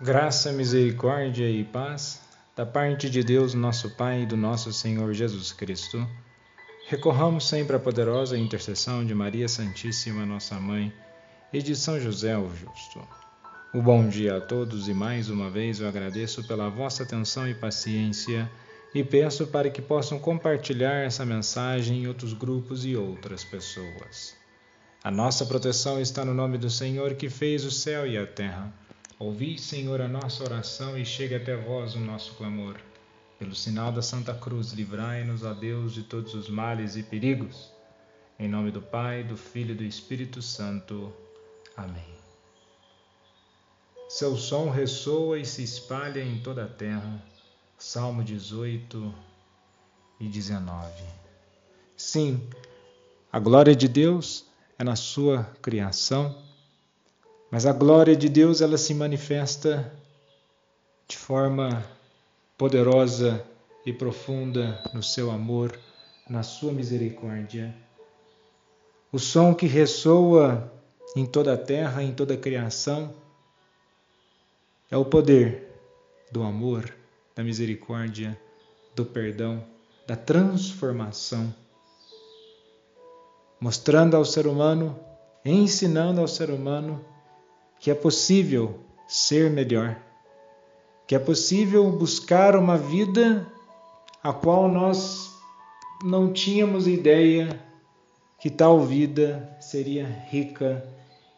Graça, misericórdia e paz da parte de Deus, nosso Pai e do nosso Senhor Jesus Cristo. Recorramos sempre à poderosa intercessão de Maria Santíssima, nossa mãe, e de São José o Justo. O bom dia a todos e mais uma vez eu agradeço pela vossa atenção e paciência e peço para que possam compartilhar essa mensagem em outros grupos e outras pessoas. A nossa proteção está no nome do Senhor que fez o céu e a terra. Ouvi, Senhor, a nossa oração e chegue até vós o nosso clamor. Pelo sinal da Santa Cruz, livrai-nos, ó Deus, de todos os males e perigos. Em nome do Pai, do Filho e do Espírito Santo. Amém. Seu som ressoa e se espalha em toda a terra. Salmo 18 e 19. Sim, a glória de Deus é na sua criação mas a glória de Deus ela se manifesta de forma poderosa e profunda no seu amor, na sua misericórdia. O som que ressoa em toda a terra, em toda a criação, é o poder do amor, da misericórdia, do perdão, da transformação, mostrando ao ser humano, ensinando ao ser humano que é possível ser melhor, que é possível buscar uma vida a qual nós não tínhamos ideia que tal vida seria rica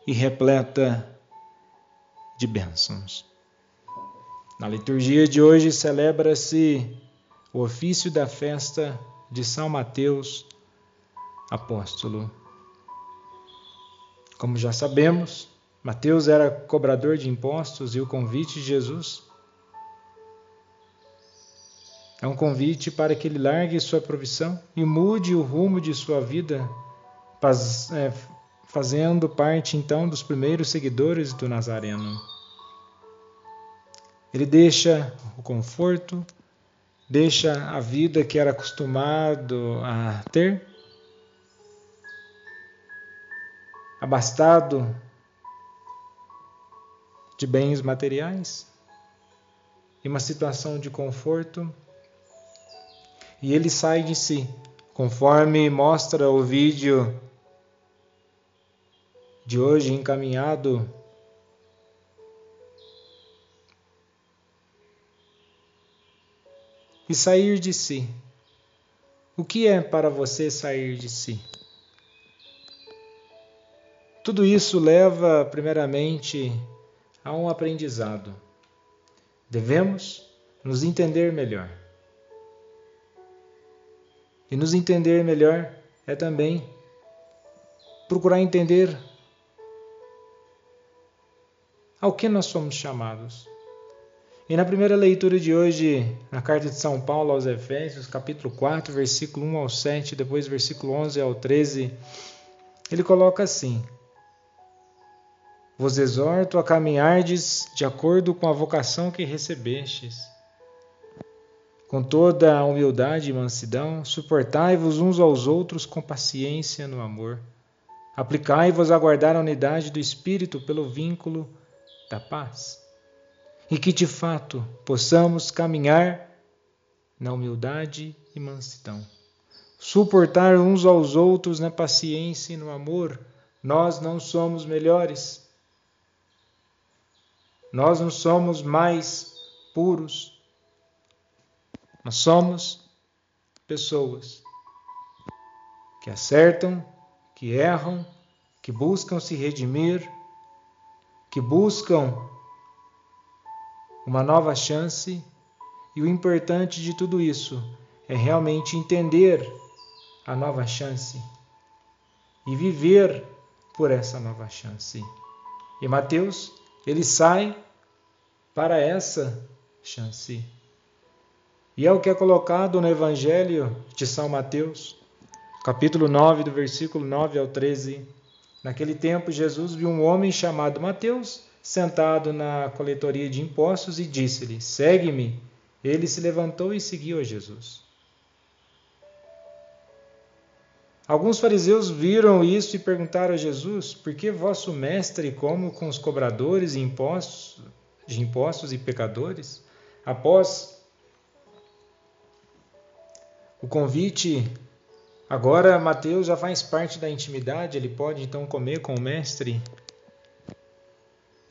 e repleta de bênçãos. Na liturgia de hoje celebra-se o ofício da festa de São Mateus, apóstolo. Como já sabemos, Mateus era cobrador de impostos e o convite de Jesus é um convite para que ele largue sua provisão e mude o rumo de sua vida, é, fazendo parte então dos primeiros seguidores do Nazareno. Ele deixa o conforto, deixa a vida que era acostumado a ter, abastado de bens materiais e uma situação de conforto. E ele sai de si, conforme mostra o vídeo de hoje encaminhado e sair de si. O que é para você sair de si? Tudo isso leva, primeiramente, a um aprendizado. Devemos nos entender melhor. E nos entender melhor é também procurar entender ao que nós somos chamados. E na primeira leitura de hoje, na carta de São Paulo aos Efésios, capítulo 4, versículo 1 ao 7, depois versículo 11 ao 13, ele coloca assim: vos exorto a caminhardes de acordo com a vocação que recebestes. Com toda a humildade e mansidão, suportai-vos uns aos outros com paciência no amor. Aplicai-vos a guardar a unidade do Espírito pelo vínculo da paz. E que de fato possamos caminhar na humildade e mansidão. Suportar uns aos outros na paciência e no amor. Nós não somos melhores, nós não somos mais puros. Nós somos pessoas que acertam, que erram, que buscam se redimir, que buscam uma nova chance. E o importante de tudo isso é realmente entender a nova chance e viver por essa nova chance. E Mateus ele sai para essa chance. E é o que é colocado no Evangelho de São Mateus, capítulo 9, do versículo 9 ao 13. Naquele tempo, Jesus viu um homem chamado Mateus sentado na coletoria de impostos e disse-lhe: Segue-me. Ele se levantou e seguiu a Jesus. Alguns fariseus viram isso e perguntaram a Jesus: Por que vosso mestre come com os cobradores e impostos de impostos e pecadores, após o convite, agora Mateus já faz parte da intimidade, ele pode então comer com o mestre.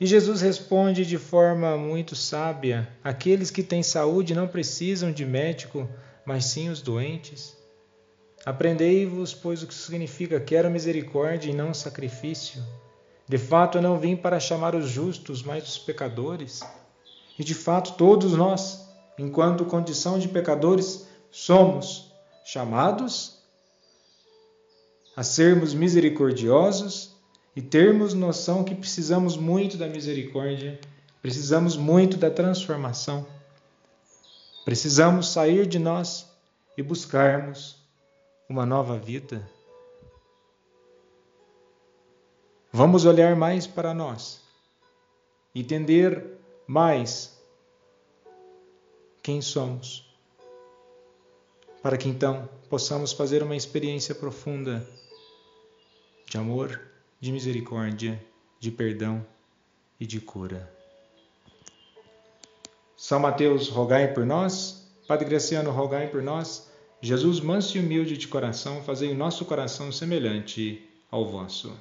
E Jesus responde de forma muito sábia: aqueles que têm saúde não precisam de médico, mas sim os doentes. Aprendei-vos, pois, o que significa quero misericórdia e não sacrifício. De fato, eu não vim para chamar os justos, mas os pecadores. E de fato, todos nós, enquanto condição de pecadores, somos chamados a sermos misericordiosos e termos noção que precisamos muito da misericórdia, precisamos muito da transformação. Precisamos sair de nós e buscarmos uma nova vida. Vamos olhar mais para nós, entender mais quem somos, para que então possamos fazer uma experiência profunda de amor, de misericórdia, de perdão e de cura. São Mateus, rogai por nós. Padre Graciano, rogai por nós. Jesus, manso e humilde de coração, fazei o nosso coração semelhante ao vosso.